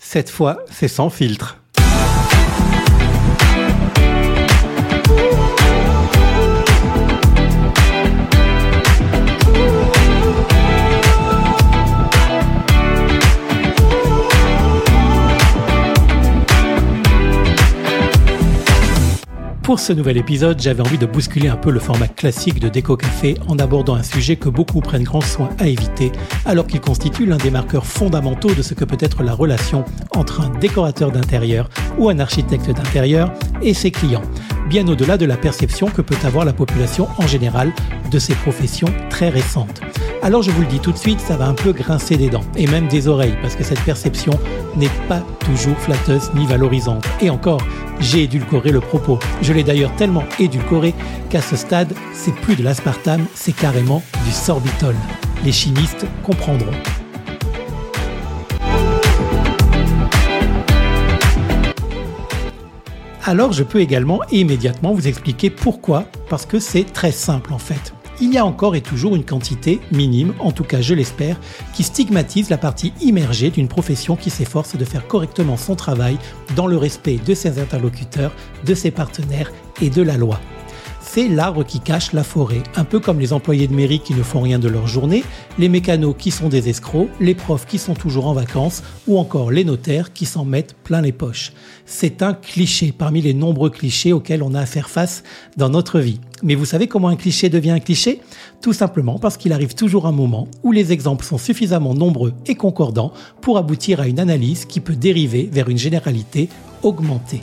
Cette fois, c'est sans filtre. Pour ce nouvel épisode, j'avais envie de bousculer un peu le format classique de Déco Café en abordant un sujet que beaucoup prennent grand soin à éviter, alors qu'il constitue l'un des marqueurs fondamentaux de ce que peut être la relation entre un décorateur d'intérieur ou un architecte d'intérieur et ses clients, bien au-delà de la perception que peut avoir la population en général de ces professions très récentes. Alors je vous le dis tout de suite, ça va un peu grincer des dents et même des oreilles parce que cette perception n'est pas toujours flatteuse ni valorisante. Et encore, j'ai édulcoré le propos. Je l'ai d'ailleurs tellement édulcoré qu'à ce stade, c'est plus de l'aspartame, c'est carrément du sorbitol. Les chimistes comprendront. Alors je peux également immédiatement vous expliquer pourquoi, parce que c'est très simple en fait. Il y a encore et toujours une quantité minime, en tout cas je l'espère, qui stigmatise la partie immergée d'une profession qui s'efforce de faire correctement son travail dans le respect de ses interlocuteurs, de ses partenaires et de la loi c'est l'arbre qui cache la forêt, un peu comme les employés de mairie qui ne font rien de leur journée, les mécanos qui sont des escrocs, les profs qui sont toujours en vacances, ou encore les notaires qui s'en mettent plein les poches. C'est un cliché parmi les nombreux clichés auxquels on a à faire face dans notre vie. Mais vous savez comment un cliché devient un cliché? Tout simplement parce qu'il arrive toujours un moment où les exemples sont suffisamment nombreux et concordants pour aboutir à une analyse qui peut dériver vers une généralité augmentée.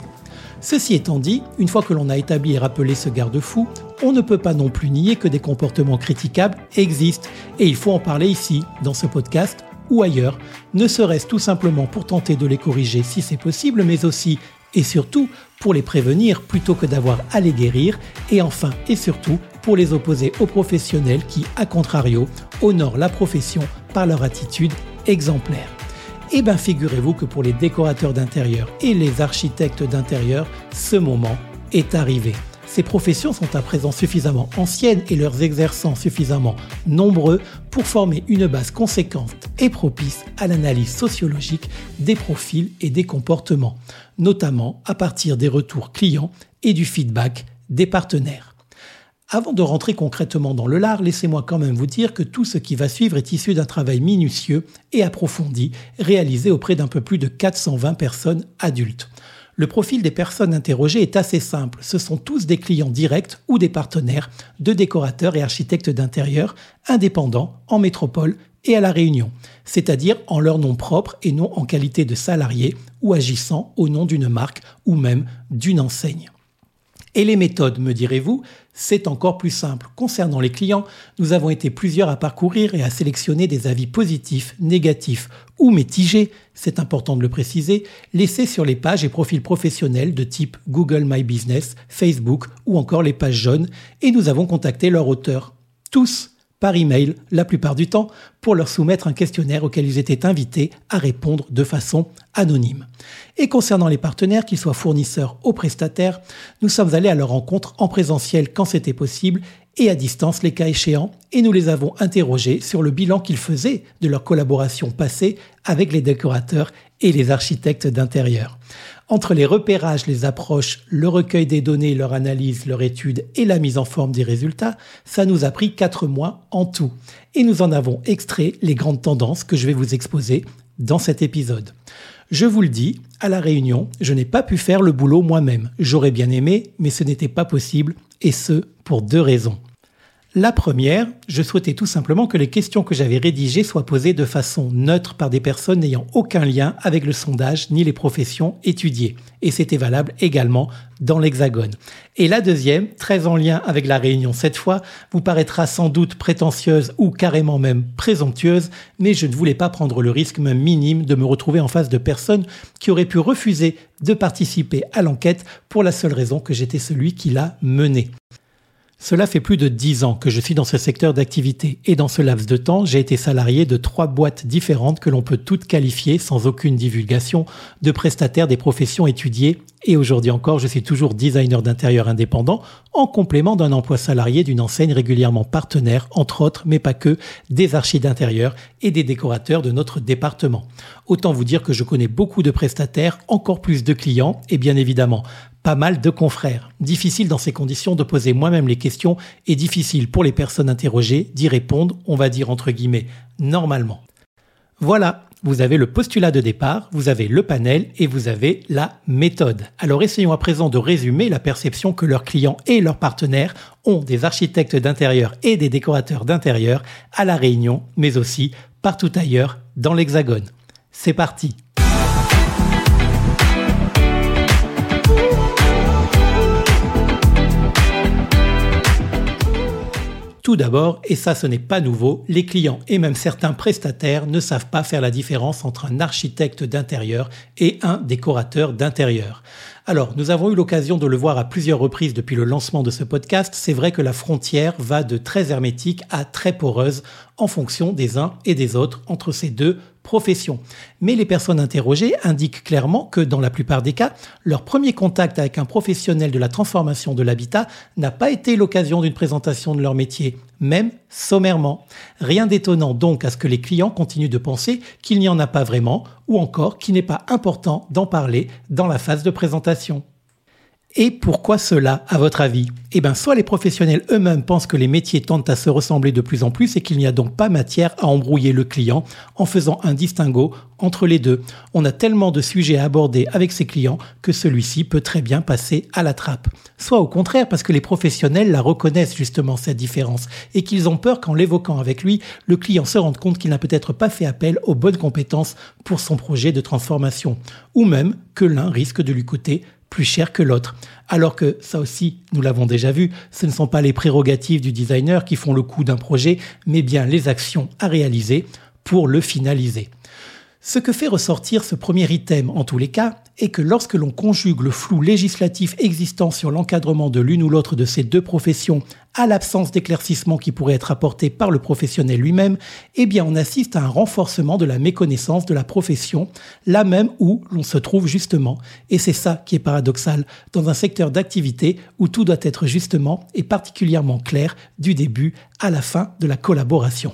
Ceci étant dit, une fois que l'on a établi et rappelé ce garde-fou, on ne peut pas non plus nier que des comportements critiquables existent, et il faut en parler ici, dans ce podcast ou ailleurs, ne serait-ce tout simplement pour tenter de les corriger si c'est possible, mais aussi et surtout pour les prévenir plutôt que d'avoir à les guérir, et enfin et surtout pour les opposer aux professionnels qui, à contrario, honorent la profession par leur attitude exemplaire. Eh bien, figurez-vous que pour les décorateurs d'intérieur et les architectes d'intérieur, ce moment est arrivé. Ces professions sont à présent suffisamment anciennes et leurs exerçants suffisamment nombreux pour former une base conséquente et propice à l'analyse sociologique des profils et des comportements, notamment à partir des retours clients et du feedback des partenaires. Avant de rentrer concrètement dans le lard, laissez-moi quand même vous dire que tout ce qui va suivre est issu d'un travail minutieux et approfondi réalisé auprès d'un peu plus de 420 personnes adultes. Le profil des personnes interrogées est assez simple. Ce sont tous des clients directs ou des partenaires de décorateurs et architectes d'intérieur indépendants en métropole et à La Réunion, c'est-à-dire en leur nom propre et non en qualité de salariés ou agissant au nom d'une marque ou même d'une enseigne. Et les méthodes, me direz-vous, c'est encore plus simple. Concernant les clients, nous avons été plusieurs à parcourir et à sélectionner des avis positifs, négatifs ou mitigés, c'est important de le préciser, laissés sur les pages et profils professionnels de type Google My Business, Facebook ou encore les pages jaunes, et nous avons contacté leurs auteurs. Tous par email la plupart du temps pour leur soumettre un questionnaire auquel ils étaient invités à répondre de façon anonyme. Et concernant les partenaires, qu'ils soient fournisseurs ou prestataires, nous sommes allés à leur rencontre en présentiel quand c'était possible et à distance les cas échéants, et nous les avons interrogés sur le bilan qu'ils faisaient de leur collaboration passée avec les décorateurs et les architectes d'intérieur. Entre les repérages, les approches, le recueil des données, leur analyse, leur étude et la mise en forme des résultats, ça nous a pris quatre mois en tout. Et nous en avons extrait les grandes tendances que je vais vous exposer dans cet épisode. Je vous le dis, à la réunion, je n'ai pas pu faire le boulot moi-même. J'aurais bien aimé, mais ce n'était pas possible, et ce, pour deux raisons. La première, je souhaitais tout simplement que les questions que j'avais rédigées soient posées de façon neutre par des personnes n'ayant aucun lien avec le sondage ni les professions étudiées. Et c'était valable également dans l'Hexagone. Et la deuxième, très en lien avec la réunion cette fois, vous paraîtra sans doute prétentieuse ou carrément même présomptueuse, mais je ne voulais pas prendre le risque même minime de me retrouver en face de personnes qui auraient pu refuser de participer à l'enquête pour la seule raison que j'étais celui qui l'a menée. Cela fait plus de dix ans que je suis dans ce secteur d'activité et dans ce laps de temps, j'ai été salarié de trois boîtes différentes que l'on peut toutes qualifier sans aucune divulgation de prestataires des professions étudiées Et aujourd'hui encore, je suis toujours designer d'intérieur indépendant en complément d'un emploi salarié d'une enseigne régulièrement partenaire, entre autres, mais pas que, des archives d'intérieur et des décorateurs de notre département. Autant vous dire que je connais beaucoup de prestataires, encore plus de clients et bien évidemment pas mal de confrères. Difficile dans ces conditions de poser moi-même les questions et difficile pour les personnes interrogées d'y répondre, on va dire entre guillemets, normalement. Voilà, vous avez le postulat de départ, vous avez le panel et vous avez la méthode. Alors essayons à présent de résumer la perception que leurs clients et leurs partenaires ont des architectes d'intérieur et des décorateurs d'intérieur à La Réunion, mais aussi partout ailleurs dans l'Hexagone. C'est parti Tout d'abord, et ça ce n'est pas nouveau, les clients et même certains prestataires ne savent pas faire la différence entre un architecte d'intérieur et un décorateur d'intérieur. Alors, nous avons eu l'occasion de le voir à plusieurs reprises depuis le lancement de ce podcast, c'est vrai que la frontière va de très hermétique à très poreuse en fonction des uns et des autres entre ces deux professions. Mais les personnes interrogées indiquent clairement que dans la plupart des cas, leur premier contact avec un professionnel de la transformation de l'habitat n'a pas été l'occasion d'une présentation de leur métier, même sommairement. Rien d'étonnant donc à ce que les clients continuent de penser qu'il n'y en a pas vraiment ou encore qu'il n'est pas important d'en parler dans la phase de présentation. Et pourquoi cela, à votre avis? Eh bien, soit les professionnels eux-mêmes pensent que les métiers tendent à se ressembler de plus en plus et qu'il n'y a donc pas matière à embrouiller le client en faisant un distinguo entre les deux. On a tellement de sujets à aborder avec ses clients que celui-ci peut très bien passer à la trappe. Soit au contraire, parce que les professionnels la reconnaissent justement cette différence et qu'ils ont peur qu'en l'évoquant avec lui, le client se rende compte qu'il n'a peut-être pas fait appel aux bonnes compétences pour son projet de transformation. Ou même que l'un risque de lui coûter plus cher que l'autre. Alors que ça aussi, nous l'avons déjà vu, ce ne sont pas les prérogatives du designer qui font le coût d'un projet, mais bien les actions à réaliser pour le finaliser. Ce que fait ressortir ce premier item en tous les cas est que lorsque l'on conjugue le flou législatif existant sur l'encadrement de l'une ou l'autre de ces deux professions à l'absence d'éclaircissement qui pourrait être apporté par le professionnel lui-même, eh bien on assiste à un renforcement de la méconnaissance de la profession, là même où l'on se trouve justement. Et c'est ça qui est paradoxal dans un secteur d'activité où tout doit être justement et particulièrement clair du début à la fin de la collaboration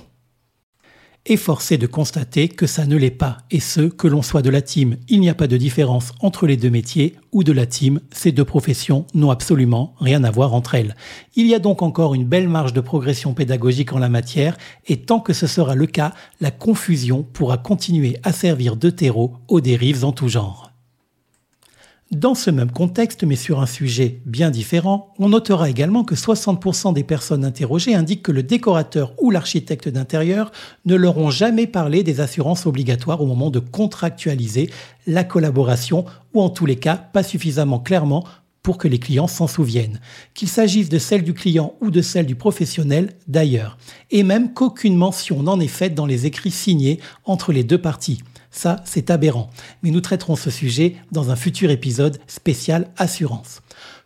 et forcé de constater que ça ne l'est pas, et ce, que l'on soit de la team, il n'y a pas de différence entre les deux métiers, ou de la team, ces deux professions n'ont absolument rien à voir entre elles. Il y a donc encore une belle marge de progression pédagogique en la matière, et tant que ce sera le cas, la confusion pourra continuer à servir de terreau aux dérives en tout genre. Dans ce même contexte, mais sur un sujet bien différent, on notera également que 60% des personnes interrogées indiquent que le décorateur ou l'architecte d'intérieur ne leur ont jamais parlé des assurances obligatoires au moment de contractualiser la collaboration, ou en tous les cas pas suffisamment clairement pour que les clients s'en souviennent, qu'il s'agisse de celle du client ou de celle du professionnel d'ailleurs, et même qu'aucune mention n'en est faite dans les écrits signés entre les deux parties. Ça, c'est aberrant. Mais nous traiterons ce sujet dans un futur épisode spécial assurance.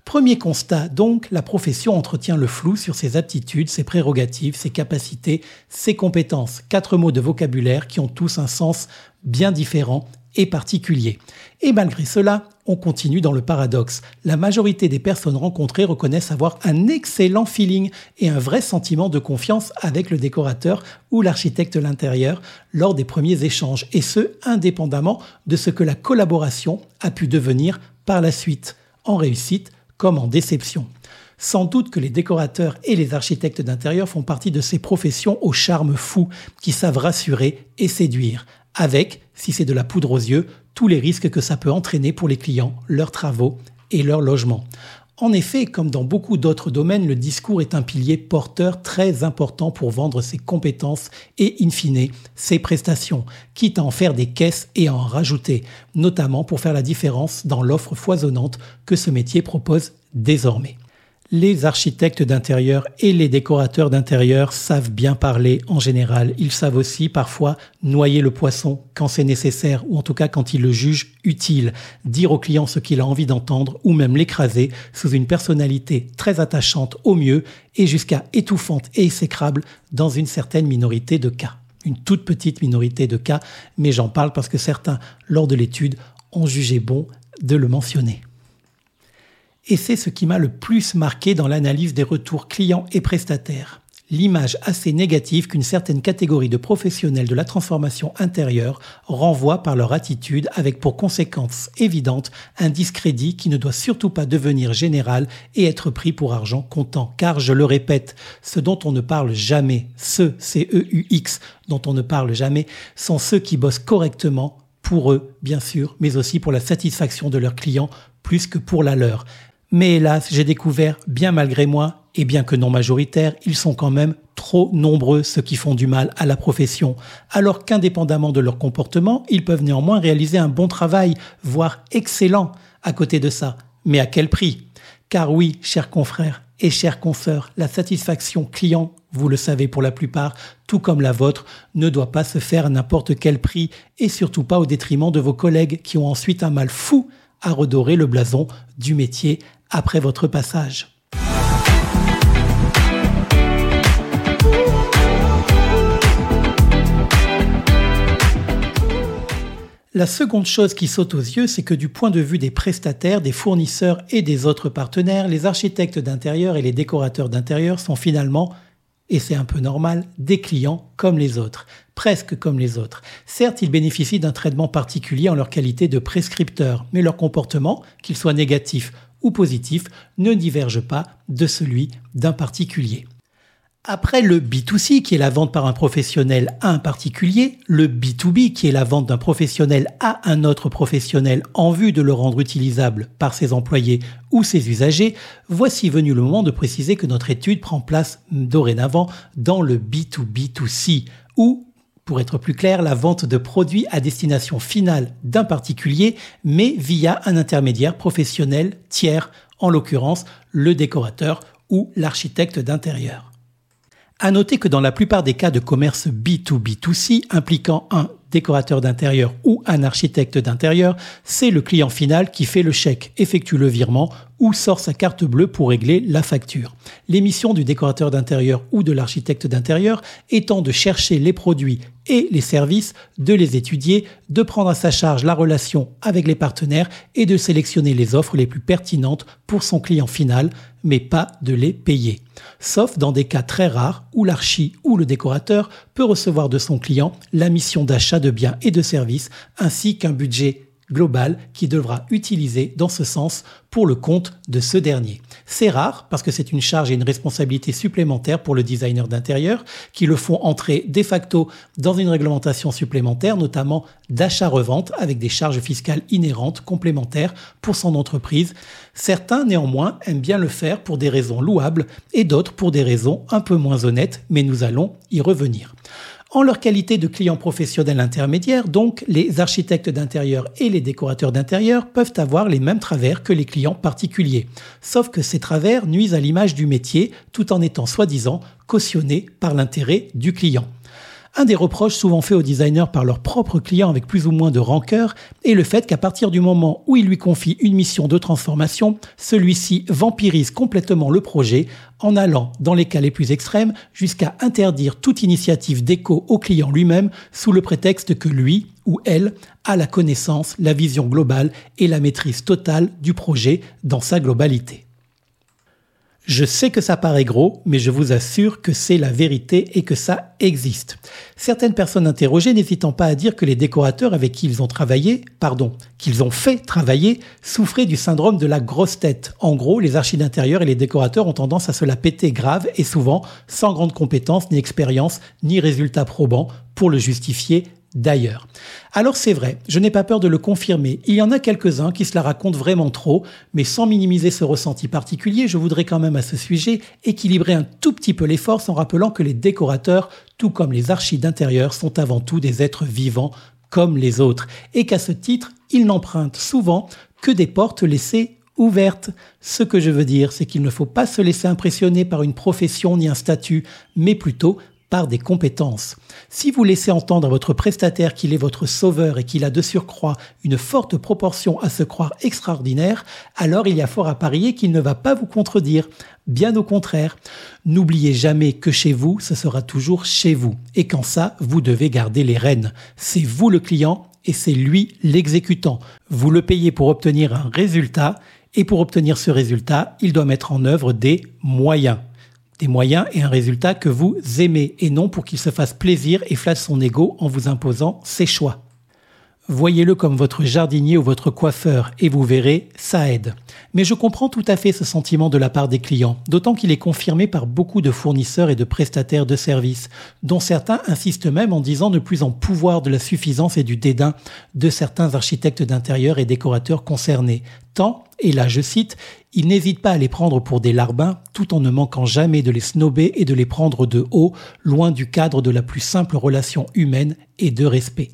Premier constat, donc, la profession entretient le flou sur ses aptitudes, ses prérogatives, ses capacités, ses compétences. Quatre mots de vocabulaire qui ont tous un sens bien différent et particulier. Et malgré cela, on continue dans le paradoxe. La majorité des personnes rencontrées reconnaissent avoir un excellent feeling et un vrai sentiment de confiance avec le décorateur ou l'architecte de l'intérieur lors des premiers échanges, et ce, indépendamment de ce que la collaboration a pu devenir par la suite, en réussite comme en déception. Sans doute que les décorateurs et les architectes d'intérieur font partie de ces professions au charme fou qui savent rassurer et séduire, avec, si c'est de la poudre aux yeux, tous les risques que ça peut entraîner pour les clients, leurs travaux et leur logement. En effet, comme dans beaucoup d'autres domaines, le discours est un pilier porteur très important pour vendre ses compétences et, in fine, ses prestations, quitte à en faire des caisses et à en rajouter, notamment pour faire la différence dans l'offre foisonnante que ce métier propose désormais. Les architectes d'intérieur et les décorateurs d'intérieur savent bien parler en général. Ils savent aussi parfois noyer le poisson quand c'est nécessaire ou en tout cas quand ils le jugent utile, dire au client ce qu'il a envie d'entendre ou même l'écraser sous une personnalité très attachante au mieux et jusqu'à étouffante et exécrable dans une certaine minorité de cas. Une toute petite minorité de cas, mais j'en parle parce que certains, lors de l'étude, ont jugé bon de le mentionner. Et c'est ce qui m'a le plus marqué dans l'analyse des retours clients et prestataires l'image assez négative qu'une certaine catégorie de professionnels de la transformation intérieure renvoie par leur attitude avec pour conséquence évidente un discrédit qui ne doit surtout pas devenir général et être pris pour argent comptant. Car je le répète, ce dont on ne parle jamais, ceux, C-E-U-X, dont on ne parle jamais, sont ceux qui bossent correctement pour eux, bien sûr, mais aussi pour la satisfaction de leurs clients plus que pour la leur. Mais hélas, j'ai découvert, bien malgré moi, et bien que non majoritaires, ils sont quand même trop nombreux ceux qui font du mal à la profession, alors qu'indépendamment de leur comportement, ils peuvent néanmoins réaliser un bon travail, voire excellent à côté de ça. Mais à quel prix? Car oui, chers confrères et chers consoeurs, la satisfaction client, vous le savez pour la plupart, tout comme la vôtre, ne doit pas se faire à n'importe quel prix et surtout pas au détriment de vos collègues qui ont ensuite un mal fou à redorer le blason du métier après votre passage. La seconde chose qui saute aux yeux, c'est que du point de vue des prestataires, des fournisseurs et des autres partenaires, les architectes d'intérieur et les décorateurs d'intérieur sont finalement, et c'est un peu normal, des clients comme les autres, presque comme les autres. Certes, ils bénéficient d'un traitement particulier en leur qualité de prescripteurs, mais leur comportement, qu'il soit négatif ou positif, ne diverge pas de celui d'un particulier. Après le B2C, qui est la vente par un professionnel à un particulier, le B2B, qui est la vente d'un professionnel à un autre professionnel en vue de le rendre utilisable par ses employés ou ses usagers, voici venu le moment de préciser que notre étude prend place dorénavant dans le B2B2C, ou, pour être plus clair, la vente de produits à destination finale d'un particulier, mais via un intermédiaire professionnel tiers, en l'occurrence le décorateur ou l'architecte d'intérieur. À noter que dans la plupart des cas de commerce B2B2C impliquant un décorateur d'intérieur ou un architecte d'intérieur, c'est le client final qui fait le chèque, effectue le virement ou sort sa carte bleue pour régler la facture. L'émission du décorateur d'intérieur ou de l'architecte d'intérieur étant de chercher les produits et les services, de les étudier, de prendre à sa charge la relation avec les partenaires et de sélectionner les offres les plus pertinentes pour son client final, mais pas de les payer. Sauf dans des cas très rares où l'archi ou le décorateur peut recevoir de son client la mission d'achat de biens et de services ainsi qu'un budget global qui devra utiliser dans ce sens pour le compte de ce dernier. C'est rare parce que c'est une charge et une responsabilité supplémentaire pour le designer d'intérieur qui le font entrer de facto dans une réglementation supplémentaire, notamment d'achat-revente avec des charges fiscales inhérentes complémentaires pour son entreprise. Certains néanmoins aiment bien le faire pour des raisons louables et d'autres pour des raisons un peu moins honnêtes, mais nous allons y revenir. En leur qualité de clients professionnels intermédiaires, donc, les architectes d'intérieur et les décorateurs d'intérieur peuvent avoir les mêmes travers que les clients particuliers. Sauf que ces travers nuisent à l'image du métier tout en étant soi-disant cautionnés par l'intérêt du client. Un des reproches souvent faits aux designers par leurs propres clients avec plus ou moins de rancœur est le fait qu'à partir du moment où ils lui confient une mission de transformation, celui-ci vampirise complètement le projet en allant, dans les cas les plus extrêmes, jusqu'à interdire toute initiative d'écho au client lui-même sous le prétexte que lui ou elle a la connaissance, la vision globale et la maîtrise totale du projet dans sa globalité. Je sais que ça paraît gros, mais je vous assure que c'est la vérité et que ça existe. Certaines personnes interrogées n'hésitant pas à dire que les décorateurs avec qui ils ont travaillé, pardon, qu'ils ont fait travailler, souffraient du syndrome de la grosse tête. En gros, les archives d'intérieur et les décorateurs ont tendance à se la péter grave et souvent sans grande compétence, ni expérience, ni résultats probants pour le justifier d'ailleurs. Alors c'est vrai, je n'ai pas peur de le confirmer, il y en a quelques-uns qui se la racontent vraiment trop, mais sans minimiser ce ressenti particulier, je voudrais quand même à ce sujet équilibrer un tout petit peu les forces en rappelant que les décorateurs, tout comme les archives d'intérieur, sont avant tout des êtres vivants comme les autres, et qu'à ce titre, ils n'empruntent souvent que des portes laissées ouvertes. Ce que je veux dire, c'est qu'il ne faut pas se laisser impressionner par une profession ni un statut, mais plutôt des compétences. Si vous laissez entendre à votre prestataire qu'il est votre sauveur et qu'il a de surcroît une forte proportion à se croire extraordinaire, alors il y a fort à parier qu'il ne va pas vous contredire. Bien au contraire, n'oubliez jamais que chez vous, ce sera toujours chez vous. Et qu'en ça, vous devez garder les rênes. C'est vous le client et c'est lui l'exécutant. Vous le payez pour obtenir un résultat Et pour obtenir ce résultat, il doit mettre en œuvre des moyens. Des moyens et un résultat que vous aimez et non pour qu'il se fasse plaisir et flatte son ego en vous imposant ses choix. Voyez-le comme votre jardinier ou votre coiffeur et vous verrez, ça aide. Mais je comprends tout à fait ce sentiment de la part des clients, d'autant qu'il est confirmé par beaucoup de fournisseurs et de prestataires de services, dont certains insistent même en disant ne plus en pouvoir de la suffisance et du dédain de certains architectes d'intérieur et décorateurs concernés, et là je cite, il n'hésite pas à les prendre pour des larbins tout en ne manquant jamais de les snober et de les prendre de haut, loin du cadre de la plus simple relation humaine et de respect.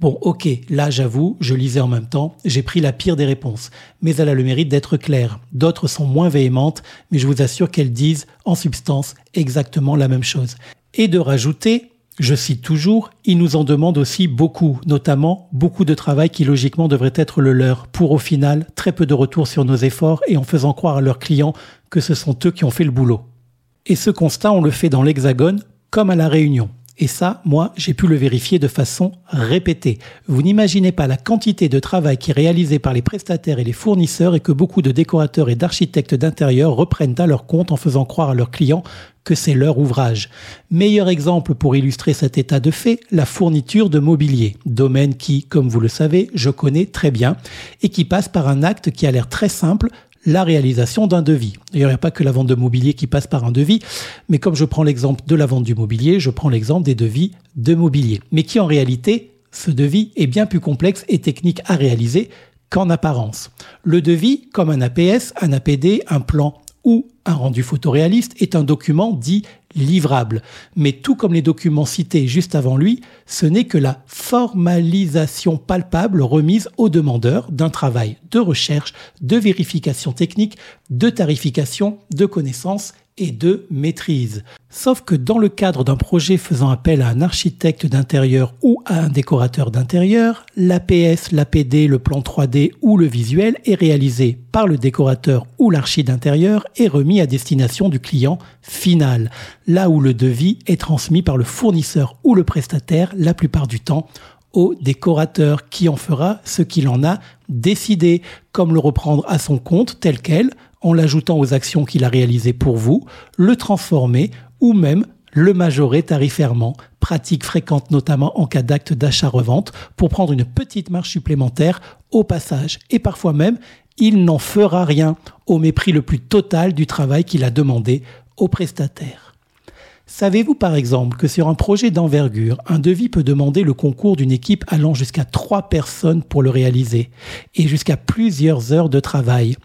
Bon, ok, là j'avoue, je lisais en même temps, j'ai pris la pire des réponses, mais elle a le mérite d'être claire. D'autres sont moins véhémentes, mais je vous assure qu'elles disent, en substance, exactement la même chose. Et de rajouter, je cite toujours, ils nous en demandent aussi beaucoup, notamment beaucoup de travail qui logiquement devrait être le leur, pour au final très peu de retour sur nos efforts et en faisant croire à leurs clients que ce sont eux qui ont fait le boulot. Et ce constat, on le fait dans l'Hexagone comme à la Réunion. Et ça, moi, j'ai pu le vérifier de façon répétée. Vous n'imaginez pas la quantité de travail qui est réalisé par les prestataires et les fournisseurs et que beaucoup de décorateurs et d'architectes d'intérieur reprennent à leur compte en faisant croire à leurs clients que c'est leur ouvrage. Meilleur exemple pour illustrer cet état de fait, la fourniture de mobilier, domaine qui, comme vous le savez, je connais très bien, et qui passe par un acte qui a l'air très simple, la réalisation d'un devis. D'ailleurs, il n'y a pas que la vente de mobilier qui passe par un devis, mais comme je prends l'exemple de la vente du mobilier, je prends l'exemple des devis de mobilier. Mais qui en réalité, ce devis est bien plus complexe et technique à réaliser qu'en apparence. Le devis, comme un APS, un APD, un plan ou un rendu photoréaliste est un document dit livrable. Mais tout comme les documents cités juste avant lui, ce n'est que la formalisation palpable remise au demandeur d'un travail de recherche, de vérification technique, de tarification, de connaissances et de maîtrise. Sauf que dans le cadre d'un projet faisant appel à un architecte d'intérieur ou à un décorateur d'intérieur, l'APS, l'APD, le plan 3D ou le visuel est réalisé par le décorateur ou l'archi d'intérieur et remis à destination du client final, là où le devis est transmis par le fournisseur ou le prestataire la plupart du temps au décorateur qui en fera ce qu'il en a décidé, comme le reprendre à son compte tel quel, en l'ajoutant aux actions qu'il a réalisées pour vous, le transformer ou même le majorer tarifairement, pratique fréquente notamment en cas d'acte d'achat-revente, pour prendre une petite marge supplémentaire au passage. Et parfois même, il n'en fera rien, au mépris le plus total du travail qu'il a demandé au prestataire. Savez-vous par exemple que sur un projet d'envergure, un devis peut demander le concours d'une équipe allant jusqu'à trois personnes pour le réaliser et jusqu'à plusieurs heures de travail.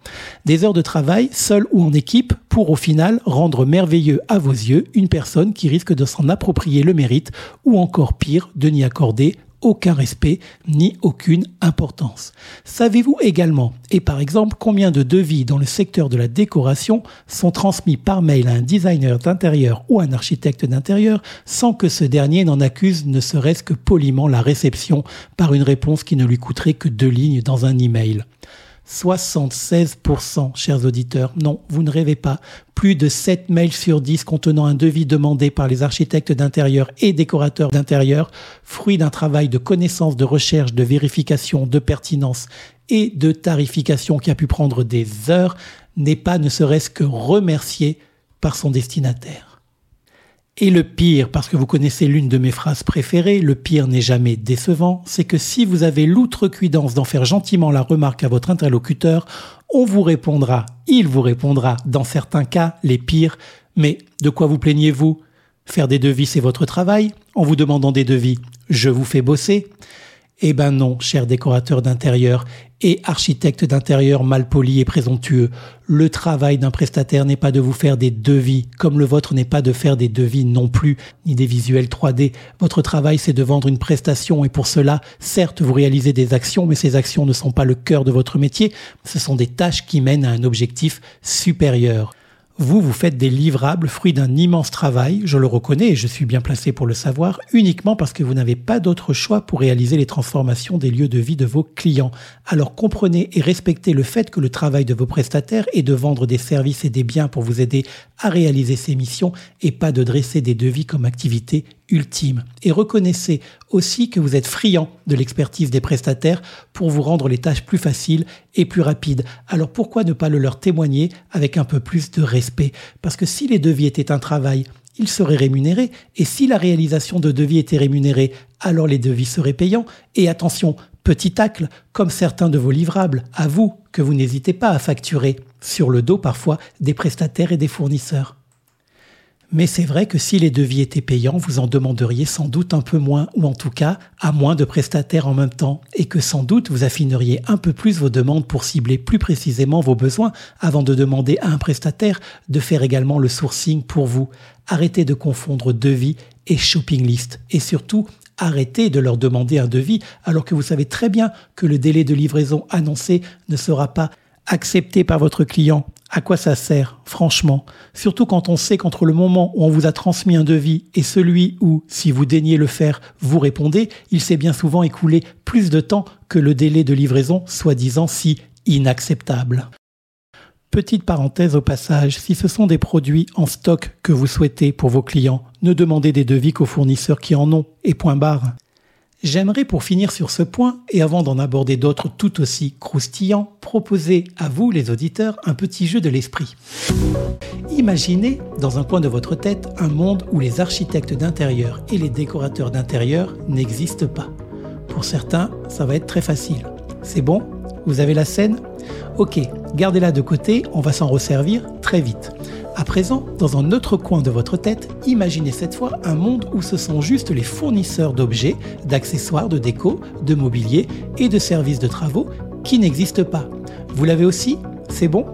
Des heures de travail, seules ou en équipe, pour au final rendre merveilleux à vos yeux une personne qui risque de s'en approprier le mérite ou encore pire, de n'y accorder aucun respect ni aucune importance. Savez-vous également, et par exemple, combien de devis dans le secteur de la décoration sont transmis par mail à un designer d'intérieur ou un architecte d'intérieur sans que ce dernier n'en accuse ne serait-ce que poliment la réception par une réponse qui ne lui coûterait que deux lignes dans un email? 76%, chers auditeurs. Non, vous ne rêvez pas. Plus de 7 mails sur 10 contenant un devis demandé par les architectes d'intérieur et décorateurs d'intérieur, fruit d'un travail de connaissance, de recherche, de vérification, de pertinence et de tarification qui a pu prendre des heures, n'est pas ne serait-ce que remercié par son destinataire. Et le pire, parce que vous connaissez l'une de mes phrases préférées, le pire n'est jamais décevant, c'est que si vous avez l'outrecuidance d'en faire gentiment la remarque à votre interlocuteur, on vous répondra, il vous répondra, dans certains cas, les pires, mais de quoi vous plaignez-vous? Faire des devis, c'est votre travail. En vous demandant des devis, je vous fais bosser eh ben non, cher décorateur d'intérieur et architecte d'intérieur malpoli et présomptueux. Le travail d'un prestataire n'est pas de vous faire des devis, comme le vôtre n'est pas de faire des devis non plus, ni des visuels 3D. Votre travail, c'est de vendre une prestation et pour cela, certes, vous réalisez des actions, mais ces actions ne sont pas le cœur de votre métier. Ce sont des tâches qui mènent à un objectif supérieur. Vous, vous faites des livrables fruits d'un immense travail, je le reconnais et je suis bien placé pour le savoir, uniquement parce que vous n'avez pas d'autre choix pour réaliser les transformations des lieux de vie de vos clients. Alors comprenez et respectez le fait que le travail de vos prestataires est de vendre des services et des biens pour vous aider à réaliser ces missions et pas de dresser des devis comme activité Et reconnaissez aussi que vous êtes friand de l'expertise des prestataires pour vous rendre les tâches plus faciles et plus rapides. Alors pourquoi ne pas le leur témoigner avec un peu plus de respect? Parce que si les devis étaient un travail, ils seraient rémunérés. Et si la réalisation de devis était rémunérée, alors les devis seraient payants. Et attention, petit tacle, comme certains de vos livrables, à vous que vous n'hésitez pas à facturer, sur le dos parfois des prestataires et des fournisseurs. Mais c'est vrai que si les devis étaient payants, vous en demanderiez sans doute un peu moins, ou en tout cas à moins de prestataires en même temps, et que sans doute vous affineriez un peu plus vos demandes pour cibler plus précisément vos besoins avant de demander à un prestataire de faire également le sourcing pour vous. Arrêtez de confondre devis et shopping list, et surtout arrêtez de leur demander un devis alors que vous savez très bien que le délai de livraison annoncé ne sera pas accepté par votre client à quoi ça sert, franchement Surtout quand on sait qu'entre le moment où on vous a transmis un devis et celui où, si vous daignez le faire, vous répondez, il s'est bien souvent écoulé plus de temps que le délai de livraison soi-disant si inacceptable. Petite parenthèse au passage, si ce sont des produits en stock que vous souhaitez pour vos clients, ne demandez des devis qu'aux fournisseurs qui en ont, et point barre. J'aimerais pour finir sur ce point, et avant d'en aborder d'autres tout aussi croustillants, proposer à vous, les auditeurs, un petit jeu de l'esprit. Imaginez, dans un coin de votre tête, un monde où les architectes d'intérieur et les décorateurs d'intérieur n'existent pas. Pour certains, ça va être très facile. C'est bon? Vous avez la scène? Ok, gardez-la de côté, on va s'en resservir très vite. À présent, dans un autre coin de votre tête, imaginez cette fois un monde où ce sont juste les fournisseurs d'objets, d'accessoires, de déco, de mobilier et de services de travaux qui n'existent pas. Vous l'avez aussi? C'est bon?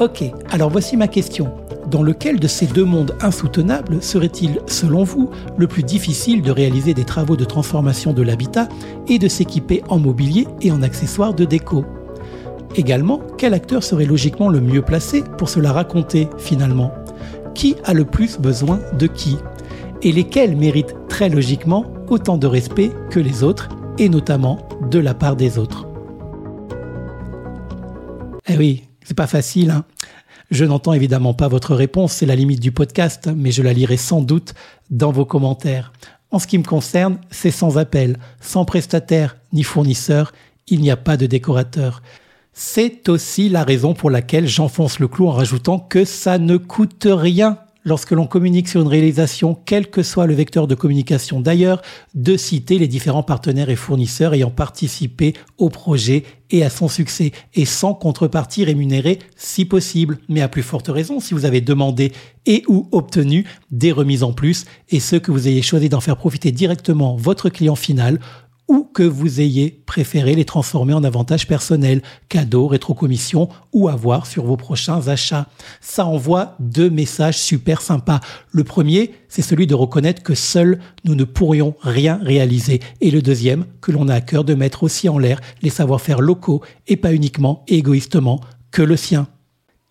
Ok, alors voici ma question. Dans lequel de ces deux mondes insoutenables serait-il, selon vous, le plus difficile de réaliser des travaux de transformation de l'habitat et de s'équiper en mobilier et en accessoires de déco? Également, quel acteur serait logiquement le mieux placé pour se la raconter finalement? Qui a le plus besoin de qui? Et lesquels méritent très logiquement autant de respect que les autres, et notamment de la part des autres? Eh oui, c'est pas facile, hein je n'entends évidemment pas votre réponse, c'est la limite du podcast, mais je la lirai sans doute dans vos commentaires. En ce qui me concerne, c'est sans appel, sans prestataire ni fournisseur, il n'y a pas de décorateur. C'est aussi la raison pour laquelle j'enfonce le clou en rajoutant que ça ne coûte rien lorsque l'on communique sur une réalisation, quel que soit le vecteur de communication d'ailleurs, de citer les différents partenaires et fournisseurs ayant participé au projet et à son succès, et sans contrepartie rémunérée si possible, mais à plus forte raison si vous avez demandé et ou obtenu des remises en plus, et ce que vous ayez choisi d'en faire profiter directement votre client final ou que vous ayez préféré les transformer en avantages personnels, cadeaux, rétrocommissions ou avoir sur vos prochains achats. Ça envoie deux messages super sympas. Le premier, c'est celui de reconnaître que seuls nous ne pourrions rien réaliser. Et le deuxième, que l'on a à cœur de mettre aussi en l'air les savoir-faire locaux et pas uniquement égoïstement que le sien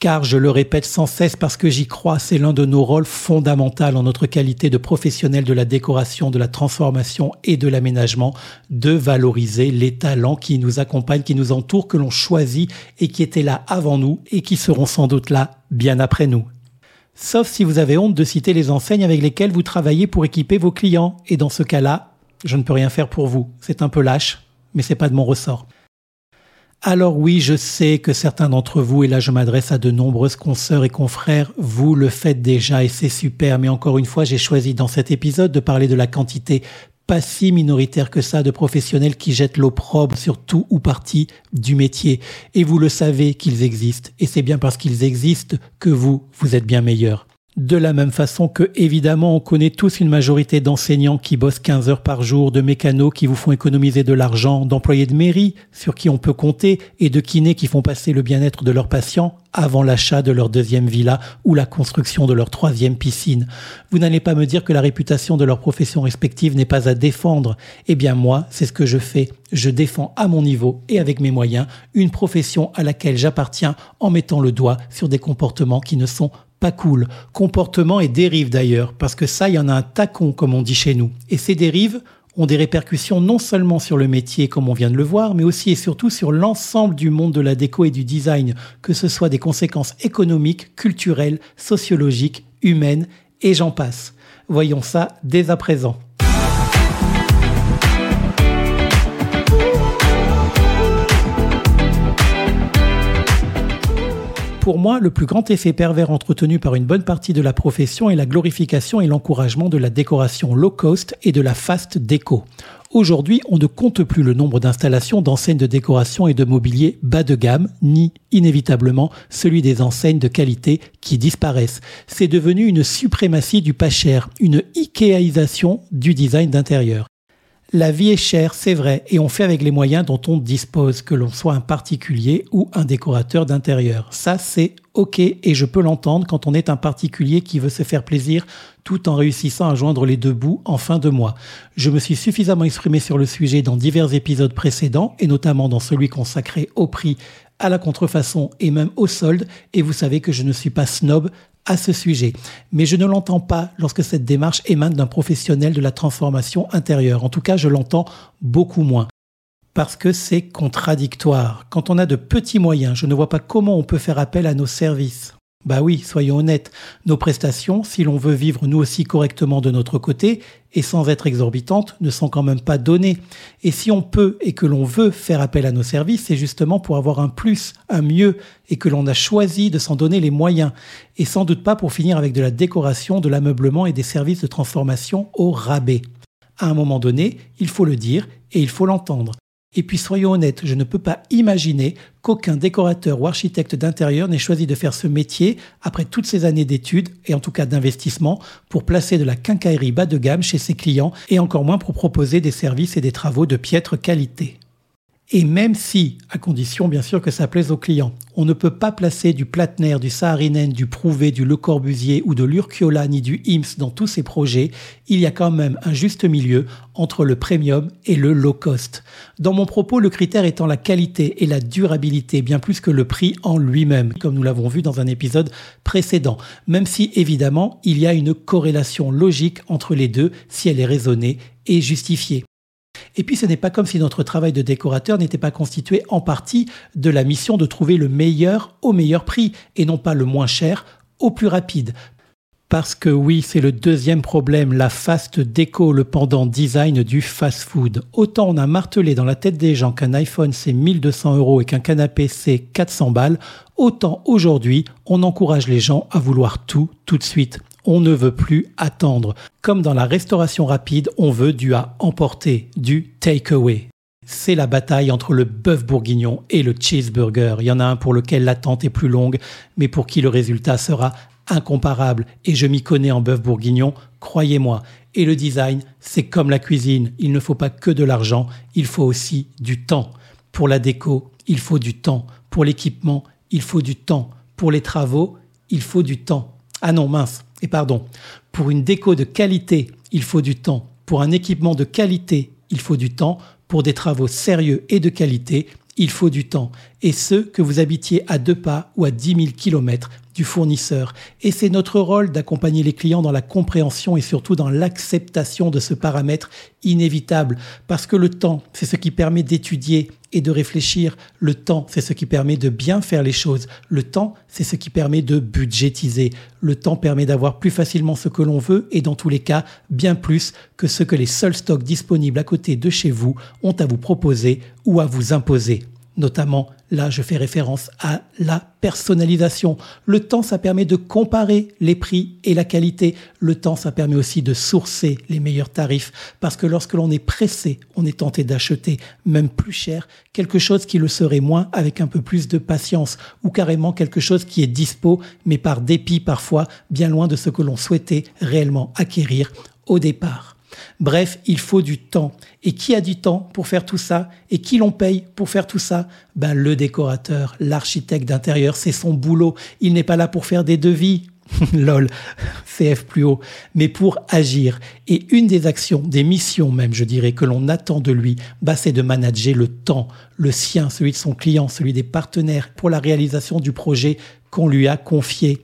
car je le répète sans cesse parce que j'y crois, c'est l'un de nos rôles fondamentaux en notre qualité de professionnels de la décoration, de la transformation et de l'aménagement, de valoriser les talents qui nous accompagnent, qui nous entourent, que l'on choisit et qui étaient là avant nous et qui seront sans doute là bien après nous. Sauf si vous avez honte de citer les enseignes avec lesquelles vous travaillez pour équiper vos clients, et dans ce cas-là, je ne peux rien faire pour vous. C'est un peu lâche, mais c'est pas de mon ressort. Alors oui, je sais que certains d'entre vous, et là je m'adresse à de nombreuses consoeurs et confrères, vous le faites déjà et c'est super, mais encore une fois, j'ai choisi dans cet épisode de parler de la quantité pas si minoritaire que ça de professionnels qui jettent l'opprobre sur tout ou partie du métier. Et vous le savez qu'ils existent, et c'est bien parce qu'ils existent que vous, vous êtes bien meilleurs. De la même façon que, évidemment, on connaît tous une majorité d'enseignants qui bossent 15 heures par jour, de mécanos qui vous font économiser de l'argent, d'employés de mairie sur qui on peut compter et de kinés qui font passer le bien-être de leurs patients avant l'achat de leur deuxième villa ou la construction de leur troisième piscine. Vous n'allez pas me dire que la réputation de leur profession respective n'est pas à défendre. Eh bien, moi, c'est ce que je fais. Je défends à mon niveau et avec mes moyens une profession à laquelle j'appartiens en mettant le doigt sur des comportements qui ne sont pas cool. Comportement et dérive d'ailleurs, parce que ça, il y en a un tacon, comme on dit chez nous. Et ces dérives ont des répercussions non seulement sur le métier, comme on vient de le voir, mais aussi et surtout sur l'ensemble du monde de la déco et du design, que ce soit des conséquences économiques, culturelles, sociologiques, humaines, et j'en passe. Voyons ça dès à présent. Pour moi, le plus grand effet pervers entretenu par une bonne partie de la profession est la glorification et l'encouragement de la décoration low cost et de la fast déco. Aujourd'hui, on ne compte plus le nombre d'installations d'enseignes de décoration et de mobilier bas de gamme, ni inévitablement celui des enseignes de qualité qui disparaissent. C'est devenu une suprématie du pas cher, une Ikeaisation du design d'intérieur. La vie est chère, c'est vrai, et on fait avec les moyens dont on dispose, que l'on soit un particulier ou un décorateur d'intérieur. Ça, c'est ok, et je peux l'entendre quand on est un particulier qui veut se faire plaisir tout en réussissant à joindre les deux bouts en fin de mois. Je me suis suffisamment exprimé sur le sujet dans divers épisodes précédents, et notamment dans celui consacré au prix à la contrefaçon et même au solde, et vous savez que je ne suis pas snob à ce sujet. Mais je ne l'entends pas lorsque cette démarche émane d'un professionnel de la transformation intérieure. En tout cas, je l'entends beaucoup moins. Parce que c'est contradictoire. Quand on a de petits moyens, je ne vois pas comment on peut faire appel à nos services. Bah oui, soyons honnêtes, nos prestations, si l'on veut vivre nous aussi correctement de notre côté, et sans être exorbitantes, ne sont quand même pas données. Et si on peut et que l'on veut faire appel à nos services, c'est justement pour avoir un plus, un mieux, et que l'on a choisi de s'en donner les moyens. Et sans doute pas pour finir avec de la décoration, de l'ameublement et des services de transformation au rabais. À un moment donné, il faut le dire et il faut l'entendre. Et puis soyons honnêtes, je ne peux pas imaginer qu'aucun décorateur ou architecte d'intérieur n'ait choisi de faire ce métier après toutes ces années d'études et en tout cas d'investissement pour placer de la quincaillerie bas de gamme chez ses clients et encore moins pour proposer des services et des travaux de piètre qualité. Et même si, à condition bien sûr que ça plaise aux clients, on ne peut pas placer du Platner, du Saarinen, du Prouvé, du Le Corbusier ou de l'Urquiola ni du IMS dans tous ces projets, il y a quand même un juste milieu entre le premium et le low cost. Dans mon propos, le critère étant la qualité et la durabilité, bien plus que le prix en lui-même, comme nous l'avons vu dans un épisode précédent, même si évidemment il y a une corrélation logique entre les deux si elle est raisonnée et justifiée. Et puis ce n'est pas comme si notre travail de décorateur n'était pas constitué en partie de la mission de trouver le meilleur au meilleur prix et non pas le moins cher au plus rapide. Parce que oui, c'est le deuxième problème, la fast déco, le pendant design du fast food. Autant on a martelé dans la tête des gens qu'un iPhone c'est 1200 euros et qu'un canapé c'est 400 balles, autant aujourd'hui on encourage les gens à vouloir tout tout de suite. On ne veut plus attendre. Comme dans la restauration rapide, on veut du à emporter, du takeaway. C'est la bataille entre le bœuf bourguignon et le cheeseburger. Il y en a un pour lequel l'attente est plus longue, mais pour qui le résultat sera incomparable. Et je m'y connais en bœuf bourguignon, croyez-moi. Et le design, c'est comme la cuisine. Il ne faut pas que de l'argent, il faut aussi du temps. Pour la déco, il faut du temps. Pour l'équipement, il faut du temps. Pour les travaux, il faut du temps. Ah non, mince. Et pardon, pour une déco de qualité, il faut du temps. Pour un équipement de qualité, il faut du temps. Pour des travaux sérieux et de qualité, il faut du temps. Et ce, que vous habitiez à deux pas ou à dix mille kilomètres du fournisseur. Et c'est notre rôle d'accompagner les clients dans la compréhension et surtout dans l'acceptation de ce paramètre inévitable. Parce que le temps, c'est ce qui permet d'étudier et de réfléchir. Le temps, c'est ce qui permet de bien faire les choses. Le temps, c'est ce qui permet de budgétiser. Le temps permet d'avoir plus facilement ce que l'on veut et dans tous les cas, bien plus que ce que les seuls stocks disponibles à côté de chez vous ont à vous proposer ou à vous imposer notamment là je fais référence à la personnalisation. Le temps ça permet de comparer les prix et la qualité. Le temps ça permet aussi de sourcer les meilleurs tarifs parce que lorsque l'on est pressé, on est tenté d'acheter même plus cher quelque chose qui le serait moins avec un peu plus de patience ou carrément quelque chose qui est dispo mais par dépit parfois bien loin de ce que l'on souhaitait réellement acquérir au départ. Bref, il faut du temps. Et qui a du temps pour faire tout ça? Et qui l'on paye pour faire tout ça? Ben le décorateur, l'architecte d'intérieur, c'est son boulot. Il n'est pas là pour faire des devis. Lol, CF plus haut, mais pour agir. Et une des actions, des missions même, je dirais, que l'on attend de lui, bah, c'est de manager le temps, le sien, celui de son client, celui des partenaires, pour la réalisation du projet qu'on lui a confié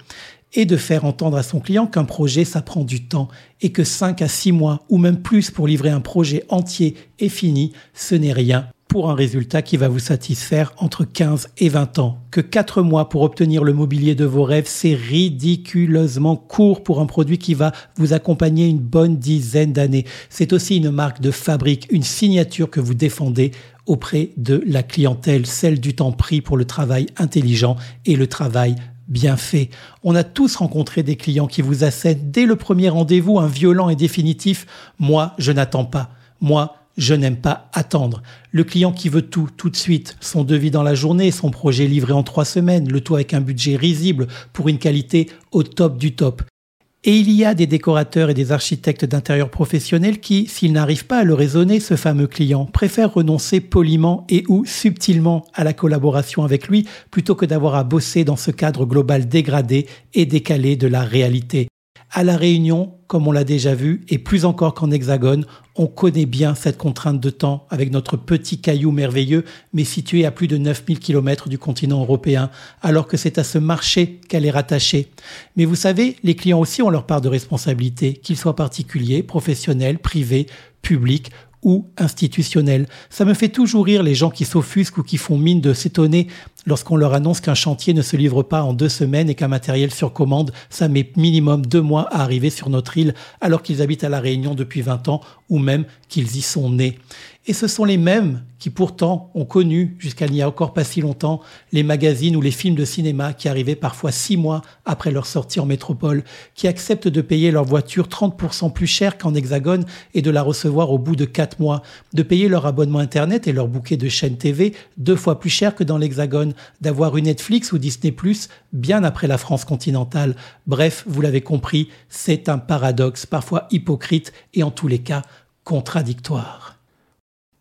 et de faire entendre à son client qu'un projet, ça prend du temps et que 5 à 6 mois ou même plus pour livrer un projet entier et fini, ce n'est rien pour un résultat qui va vous satisfaire entre 15 et 20 ans. Que 4 mois pour obtenir le mobilier de vos rêves, c'est ridiculeusement court pour un produit qui va vous accompagner une bonne dizaine d'années. C'est aussi une marque de fabrique, une signature que vous défendez auprès de la clientèle, celle du temps pris pour le travail intelligent et le travail bien fait. On a tous rencontré des clients qui vous assènent dès le premier rendez-vous un violent et définitif Moi, je n'attends pas. Moi, je n'aime pas attendre. Le client qui veut tout, tout de suite, son devis dans la journée, son projet livré en trois semaines, le tout avec un budget risible pour une qualité au top du top. Et il y a des décorateurs et des architectes d'intérieur professionnels qui, s'ils n'arrivent pas à le raisonner, ce fameux client, préfèrent renoncer poliment et ou subtilement à la collaboration avec lui plutôt que d'avoir à bosser dans ce cadre global dégradé et décalé de la réalité. À La Réunion, comme on l'a déjà vu, et plus encore qu'en Hexagone, on connaît bien cette contrainte de temps avec notre petit caillou merveilleux, mais situé à plus de 9000 km du continent européen, alors que c'est à ce marché qu'elle est rattachée. Mais vous savez, les clients aussi ont leur part de responsabilité, qu'ils soient particuliers, professionnels, privés, publics ou institutionnels. Ça me fait toujours rire les gens qui s'offusquent ou qui font mine de s'étonner lorsqu'on leur annonce qu'un chantier ne se livre pas en deux semaines et qu'un matériel sur commande, ça met minimum deux mois à arriver sur notre île alors qu'ils habitent à La Réunion depuis 20 ans ou même qu'ils y sont nés. Et ce sont les mêmes qui pourtant ont connu, jusqu'à il n'y a encore pas si longtemps, les magazines ou les films de cinéma qui arrivaient parfois six mois après leur sortie en métropole, qui acceptent de payer leur voiture 30% plus cher qu'en hexagone et de la recevoir au bout de quatre mois, de payer leur abonnement Internet et leur bouquet de chaînes TV deux fois plus cher que dans l'hexagone, d'avoir une Netflix ou Disney ⁇ bien après la France continentale. Bref, vous l'avez compris, c'est un paradoxe, parfois hypocrite et en tous les cas contradictoire.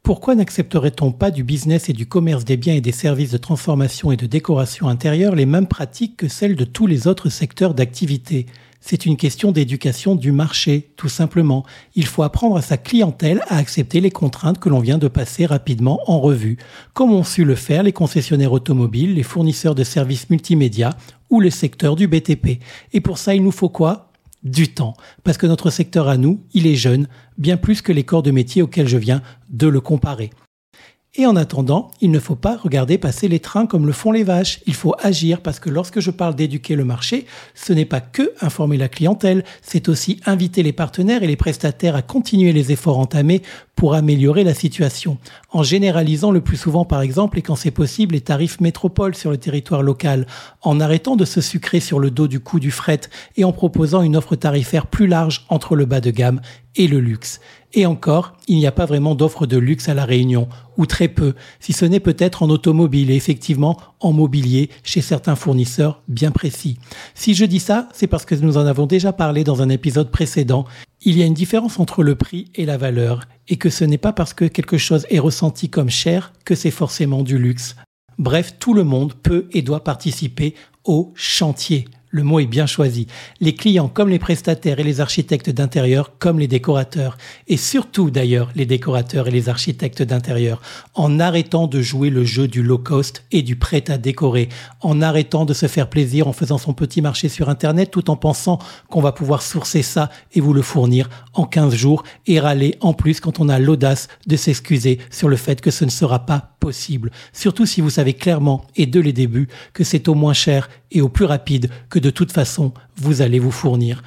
Pourquoi n'accepterait-on pas du business et du commerce des biens et des services de transformation et de décoration intérieure les mêmes pratiques que celles de tous les autres secteurs d'activité? C'est une question d'éducation du marché, tout simplement. Il faut apprendre à sa clientèle à accepter les contraintes que l'on vient de passer rapidement en revue, comme ont su le faire les concessionnaires automobiles, les fournisseurs de services multimédia ou le secteur du BTP. Et pour ça, il nous faut quoi? Du temps, parce que notre secteur à nous, il est jeune, bien plus que les corps de métier auxquels je viens de le comparer. Et en attendant, il ne faut pas regarder passer les trains comme le font les vaches. Il faut agir parce que lorsque je parle d'éduquer le marché, ce n'est pas que informer la clientèle, c'est aussi inviter les partenaires et les prestataires à continuer les efforts entamés pour améliorer la situation, en généralisant le plus souvent par exemple et quand c'est possible les tarifs métropole sur le territoire local, en arrêtant de se sucrer sur le dos du coût du fret et en proposant une offre tarifaire plus large entre le bas de gamme et le luxe. Et encore, il n'y a pas vraiment d'offre de luxe à La Réunion, ou très peu, si ce n'est peut-être en automobile et effectivement en mobilier chez certains fournisseurs bien précis. Si je dis ça, c'est parce que nous en avons déjà parlé dans un épisode précédent. Il y a une différence entre le prix et la valeur, et que ce n'est pas parce que quelque chose est ressenti comme cher que c'est forcément du luxe. Bref, tout le monde peut et doit participer au chantier. Le mot est bien choisi. Les clients comme les prestataires et les architectes d'intérieur comme les décorateurs. Et surtout d'ailleurs les décorateurs et les architectes d'intérieur. En arrêtant de jouer le jeu du low cost et du prêt à décorer. En arrêtant de se faire plaisir en faisant son petit marché sur Internet tout en pensant qu'on va pouvoir sourcer ça et vous le fournir en 15 jours et râler en plus quand on a l'audace de s'excuser sur le fait que ce ne sera pas possible. Surtout si vous savez clairement et dès les débuts que c'est au moins cher et au plus rapide que de toute façon vous allez vous fournir.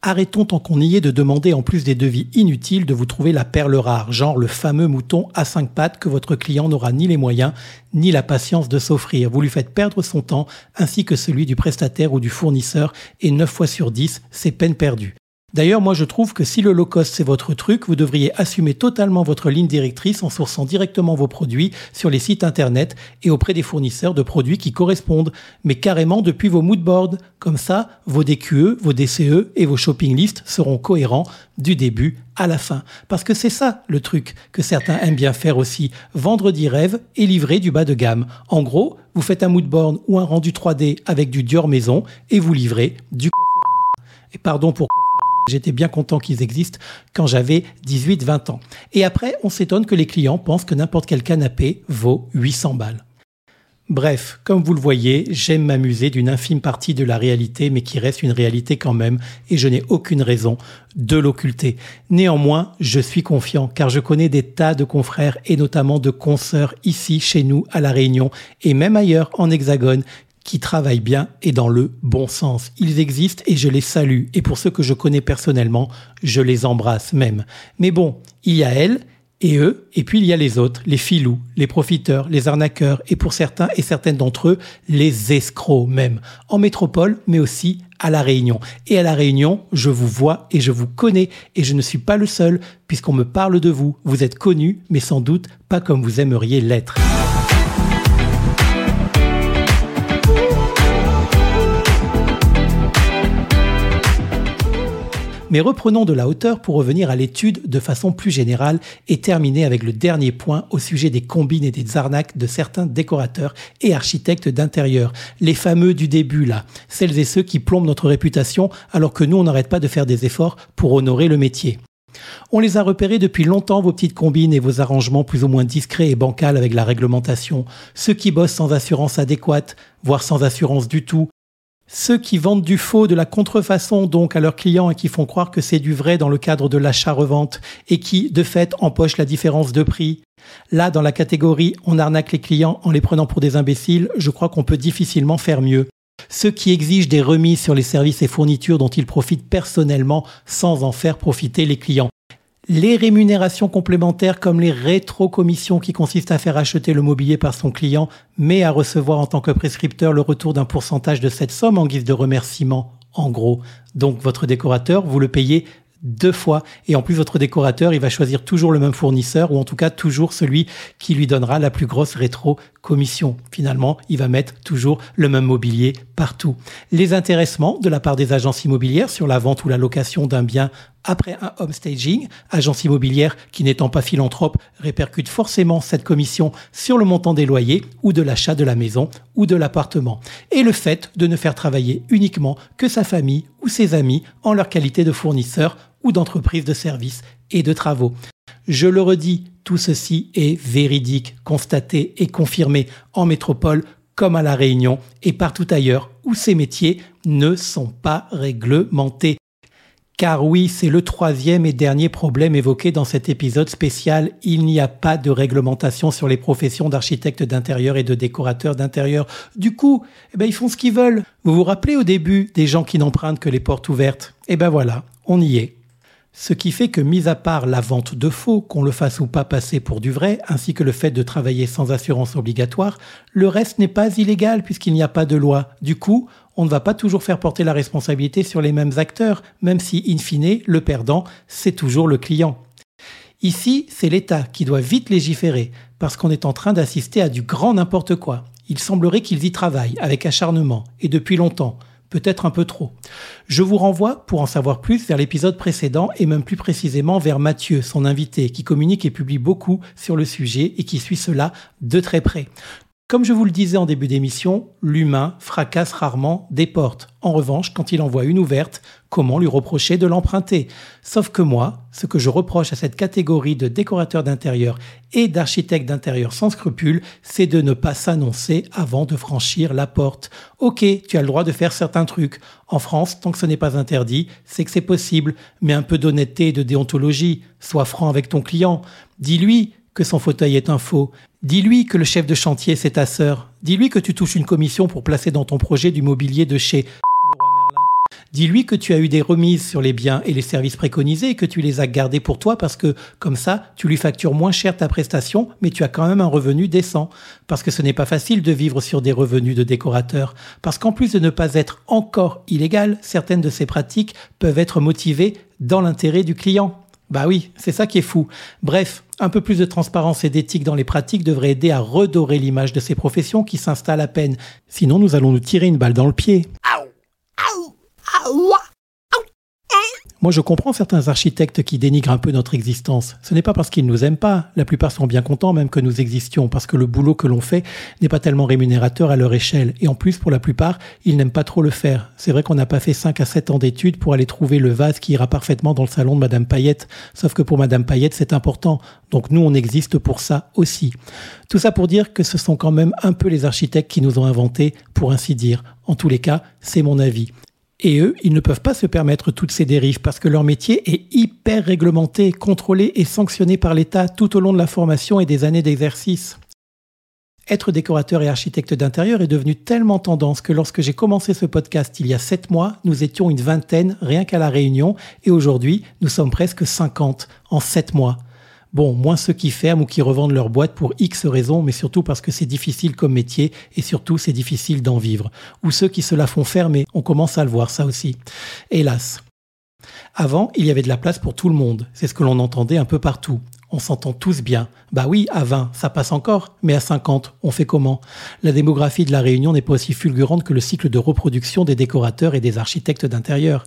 Arrêtons tant qu'on y est de demander en plus des devis inutiles de vous trouver la perle rare, genre le fameux mouton à cinq pattes que votre client n'aura ni les moyens ni la patience de s'offrir. Vous lui faites perdre son temps ainsi que celui du prestataire ou du fournisseur et 9 fois sur 10, c'est peine perdue. D'ailleurs, moi je trouve que si le low cost c'est votre truc, vous devriez assumer totalement votre ligne directrice en sourçant directement vos produits sur les sites internet et auprès des fournisseurs de produits qui correspondent, mais carrément depuis vos moodboards. Comme ça, vos DQE, vos DCE et vos shopping lists seront cohérents du début à la fin. Parce que c'est ça le truc que certains aiment bien faire aussi, vendre des rêves et livrer du bas de gamme. En gros, vous faites un moodboard ou un rendu 3D avec du Dior maison et vous livrez du et pardon pour J'étais bien content qu'ils existent quand j'avais 18-20 ans. Et après, on s'étonne que les clients pensent que n'importe quel canapé vaut 800 balles. Bref, comme vous le voyez, j'aime m'amuser d'une infime partie de la réalité, mais qui reste une réalité quand même, et je n'ai aucune raison de l'occulter. Néanmoins, je suis confiant, car je connais des tas de confrères, et notamment de consoeurs ici, chez nous, à La Réunion, et même ailleurs, en Hexagone, qui travaillent bien et dans le bon sens. Ils existent et je les salue, et pour ceux que je connais personnellement, je les embrasse même. Mais bon, il y a elles, et eux, et puis il y a les autres, les filous, les profiteurs, les arnaqueurs, et pour certains et certaines d'entre eux, les escrocs même, en métropole, mais aussi à La Réunion. Et à La Réunion, je vous vois et je vous connais, et je ne suis pas le seul, puisqu'on me parle de vous. Vous êtes connus, mais sans doute pas comme vous aimeriez l'être. Mais reprenons de la hauteur pour revenir à l'étude de façon plus générale et terminer avec le dernier point au sujet des combines et des arnaques de certains décorateurs et architectes d'intérieur. Les fameux du début là, celles et ceux qui plombent notre réputation alors que nous on n'arrête pas de faire des efforts pour honorer le métier. On les a repérés depuis longtemps, vos petites combines et vos arrangements plus ou moins discrets et bancals avec la réglementation. Ceux qui bossent sans assurance adéquate, voire sans assurance du tout, ceux qui vendent du faux, de la contrefaçon donc à leurs clients et qui font croire que c'est du vrai dans le cadre de l'achat-revente et qui, de fait, empochent la différence de prix. Là, dans la catégorie on arnaque les clients en les prenant pour des imbéciles, je crois qu'on peut difficilement faire mieux. Ceux qui exigent des remises sur les services et fournitures dont ils profitent personnellement sans en faire profiter les clients les rémunérations complémentaires comme les rétrocommissions qui consistent à faire acheter le mobilier par son client, mais à recevoir en tant que prescripteur le retour d'un pourcentage de cette somme en guise de remerciement, en gros. Donc votre décorateur, vous le payez deux fois. Et en plus, votre décorateur, il va choisir toujours le même fournisseur ou en tout cas toujours celui qui lui donnera la plus grosse rétro-commission. Finalement, il va mettre toujours le même mobilier partout. Les intéressements de la part des agences immobilières sur la vente ou la location d'un bien après un home staging, agence immobilière qui n'étant pas philanthrope répercute forcément cette commission sur le montant des loyers ou de l'achat de la maison ou de l'appartement. Et le fait de ne faire travailler uniquement que sa famille ou ses amis en leur qualité de fournisseur ou d'entreprise de services et de travaux. Je le redis, tout ceci est véridique, constaté et confirmé en métropole comme à La Réunion et partout ailleurs où ces métiers ne sont pas réglementés. Car oui, c'est le troisième et dernier problème évoqué dans cet épisode spécial. Il n'y a pas de réglementation sur les professions d'architectes d'intérieur et de décorateurs d'intérieur. Du coup, eh ben, ils font ce qu'ils veulent. Vous vous rappelez au début des gens qui n'empruntent que les portes ouvertes? Eh ben voilà, on y est. Ce qui fait que, mis à part la vente de faux, qu'on le fasse ou pas passer pour du vrai, ainsi que le fait de travailler sans assurance obligatoire, le reste n'est pas illégal puisqu'il n'y a pas de loi. Du coup, on ne va pas toujours faire porter la responsabilité sur les mêmes acteurs, même si, in fine, le perdant, c'est toujours le client. Ici, c'est l'État qui doit vite légiférer, parce qu'on est en train d'assister à du grand n'importe quoi. Il semblerait qu'ils y travaillent avec acharnement, et depuis longtemps peut-être un peu trop. Je vous renvoie, pour en savoir plus, vers l'épisode précédent et même plus précisément vers Mathieu, son invité, qui communique et publie beaucoup sur le sujet et qui suit cela de très près. Comme je vous le disais en début d'émission, l'humain fracasse rarement des portes. En revanche, quand il en voit une ouverte, comment lui reprocher de l'emprunter? Sauf que moi, ce que je reproche à cette catégorie de décorateurs d'intérieur et d'architectes d'intérieur sans scrupules, c'est de ne pas s'annoncer avant de franchir la porte. Ok, tu as le droit de faire certains trucs. En France, tant que ce n'est pas interdit, c'est que c'est possible. Mais un peu d'honnêteté et de déontologie. Sois franc avec ton client. Dis-lui que son fauteuil est un faux. Dis-lui que le chef de chantier, c'est ta sœur. Dis-lui que tu touches une commission pour placer dans ton projet du mobilier de chez Dis-lui que tu as eu des remises sur les biens et les services préconisés et que tu les as gardés pour toi parce que, comme ça, tu lui factures moins cher ta prestation, mais tu as quand même un revenu décent. Parce que ce n'est pas facile de vivre sur des revenus de décorateur. Parce qu'en plus de ne pas être encore illégal, certaines de ces pratiques peuvent être motivées dans l'intérêt du client. Bah oui, c'est ça qui est fou. Bref, un peu plus de transparence et d'éthique dans les pratiques devrait aider à redorer l'image de ces professions qui s'installent à peine. Sinon, nous allons nous tirer une balle dans le pied. Moi, je comprends certains architectes qui dénigrent un peu notre existence. Ce n'est pas parce qu'ils nous aiment pas. La plupart sont bien contents même que nous existions, parce que le boulot que l'on fait n'est pas tellement rémunérateur à leur échelle. Et en plus, pour la plupart, ils n'aiment pas trop le faire. C'est vrai qu'on n'a pas fait 5 à 7 ans d'études pour aller trouver le vase qui ira parfaitement dans le salon de Madame Payette. Sauf que pour Madame Payette, c'est important. Donc nous, on existe pour ça aussi. Tout ça pour dire que ce sont quand même un peu les architectes qui nous ont inventés, pour ainsi dire. En tous les cas, c'est mon avis. Et eux, ils ne peuvent pas se permettre toutes ces dérives parce que leur métier est hyper réglementé, contrôlé et sanctionné par l'État tout au long de la formation et des années d'exercice. Être décorateur et architecte d'intérieur est devenu tellement tendance que lorsque j'ai commencé ce podcast il y a sept mois, nous étions une vingtaine rien qu'à la Réunion et aujourd'hui, nous sommes presque 50 en sept mois. Bon, moins ceux qui ferment ou qui revendent leur boîte pour X raisons, mais surtout parce que c'est difficile comme métier et surtout c'est difficile d'en vivre. Ou ceux qui se la font fermer, on commence à le voir ça aussi. Hélas. Avant, il y avait de la place pour tout le monde. C'est ce que l'on entendait un peu partout. On s'entend tous bien. Bah oui, à 20, ça passe encore, mais à 50, on fait comment? La démographie de la Réunion n'est pas aussi fulgurante que le cycle de reproduction des décorateurs et des architectes d'intérieur.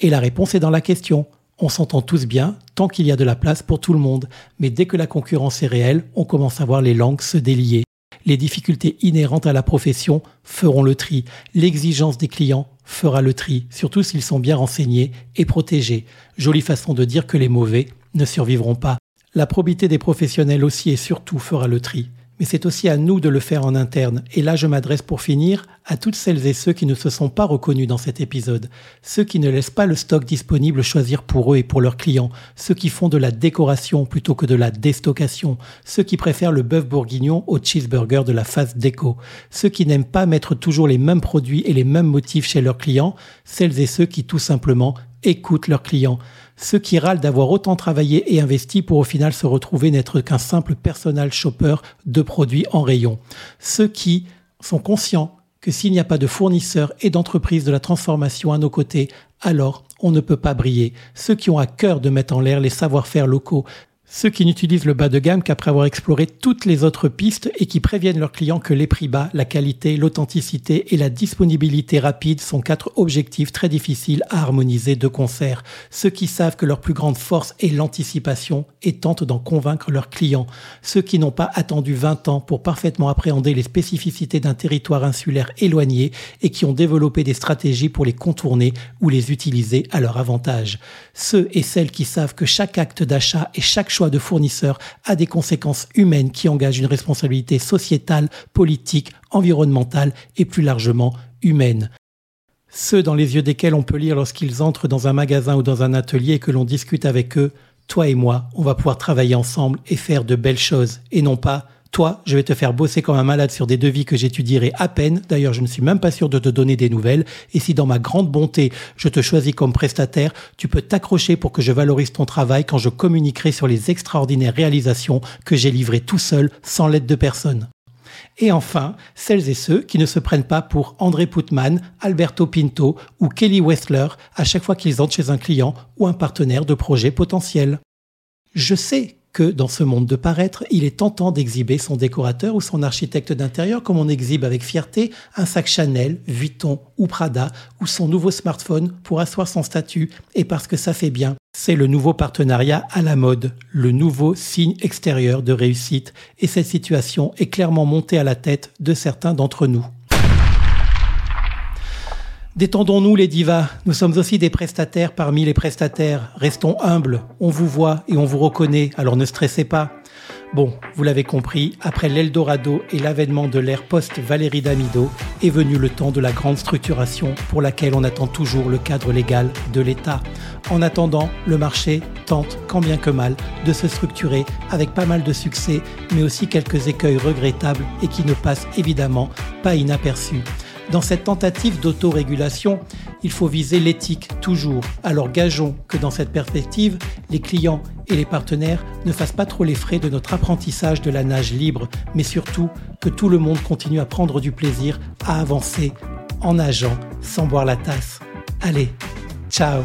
Et la réponse est dans la question. On s'entend tous bien tant qu'il y a de la place pour tout le monde, mais dès que la concurrence est réelle, on commence à voir les langues se délier. Les difficultés inhérentes à la profession feront le tri. L'exigence des clients fera le tri, surtout s'ils sont bien renseignés et protégés. Jolie façon de dire que les mauvais ne survivront pas. La probité des professionnels aussi et surtout fera le tri mais c'est aussi à nous de le faire en interne. Et là, je m'adresse pour finir à toutes celles et ceux qui ne se sont pas reconnus dans cet épisode, ceux qui ne laissent pas le stock disponible choisir pour eux et pour leurs clients, ceux qui font de la décoration plutôt que de la déstockation, ceux qui préfèrent le bœuf bourguignon au cheeseburger de la phase déco, ceux qui n'aiment pas mettre toujours les mêmes produits et les mêmes motifs chez leurs clients, celles et ceux qui tout simplement écoutent leurs clients ceux qui râlent d'avoir autant travaillé et investi pour au final se retrouver n'être qu'un simple personal shopper de produits en rayon, ceux qui sont conscients que s'il n'y a pas de fournisseurs et d'entreprises de la transformation à nos côtés, alors on ne peut pas briller, ceux qui ont à cœur de mettre en l'air les savoir-faire locaux, ceux qui n'utilisent le bas de gamme qu'après avoir exploré toutes les autres pistes et qui préviennent leurs clients que les prix bas, la qualité, l'authenticité et la disponibilité rapide sont quatre objectifs très difficiles à harmoniser de concert. Ceux qui savent que leur plus grande force est l'anticipation et tentent d'en convaincre leurs clients. Ceux qui n'ont pas attendu 20 ans pour parfaitement appréhender les spécificités d'un territoire insulaire éloigné et qui ont développé des stratégies pour les contourner ou les utiliser à leur avantage. Ceux et celles qui savent que chaque acte d'achat et chaque choix de fournisseur a des conséquences humaines qui engagent une responsabilité sociétale, politique, environnementale et plus largement humaine. Ceux dans les yeux desquels on peut lire lorsqu'ils entrent dans un magasin ou dans un atelier et que l'on discute avec eux, toi et moi, on va pouvoir travailler ensemble et faire de belles choses, et non pas toi, je vais te faire bosser comme un malade sur des devis que j'étudierai à peine. D'ailleurs, je ne suis même pas sûr de te donner des nouvelles. Et si dans ma grande bonté, je te choisis comme prestataire, tu peux t'accrocher pour que je valorise ton travail quand je communiquerai sur les extraordinaires réalisations que j'ai livrées tout seul, sans l'aide de personne. Et enfin, celles et ceux qui ne se prennent pas pour André Putman, Alberto Pinto ou Kelly Westler à chaque fois qu'ils entrent chez un client ou un partenaire de projet potentiel. Je sais que dans ce monde de paraître, il est tentant d'exhiber son décorateur ou son architecte d'intérieur comme on exhibe avec fierté un sac Chanel, Vuitton ou Prada ou son nouveau smartphone pour asseoir son statut et parce que ça fait bien. C'est le nouveau partenariat à la mode, le nouveau signe extérieur de réussite et cette situation est clairement montée à la tête de certains d'entre nous. Détendons-nous les divas, nous sommes aussi des prestataires parmi les prestataires. Restons humbles, on vous voit et on vous reconnaît, alors ne stressez pas. Bon, vous l'avez compris, après l'Eldorado et l'avènement de l'ère post-Valérie Damido, est venu le temps de la grande structuration pour laquelle on attend toujours le cadre légal de l'État. En attendant, le marché tente, quand bien que mal, de se structurer avec pas mal de succès, mais aussi quelques écueils regrettables et qui ne passent évidemment pas inaperçus. Dans cette tentative d'autorégulation, il faut viser l'éthique toujours. Alors gageons que dans cette perspective, les clients et les partenaires ne fassent pas trop les frais de notre apprentissage de la nage libre, mais surtout que tout le monde continue à prendre du plaisir à avancer en nageant sans boire la tasse. Allez, ciao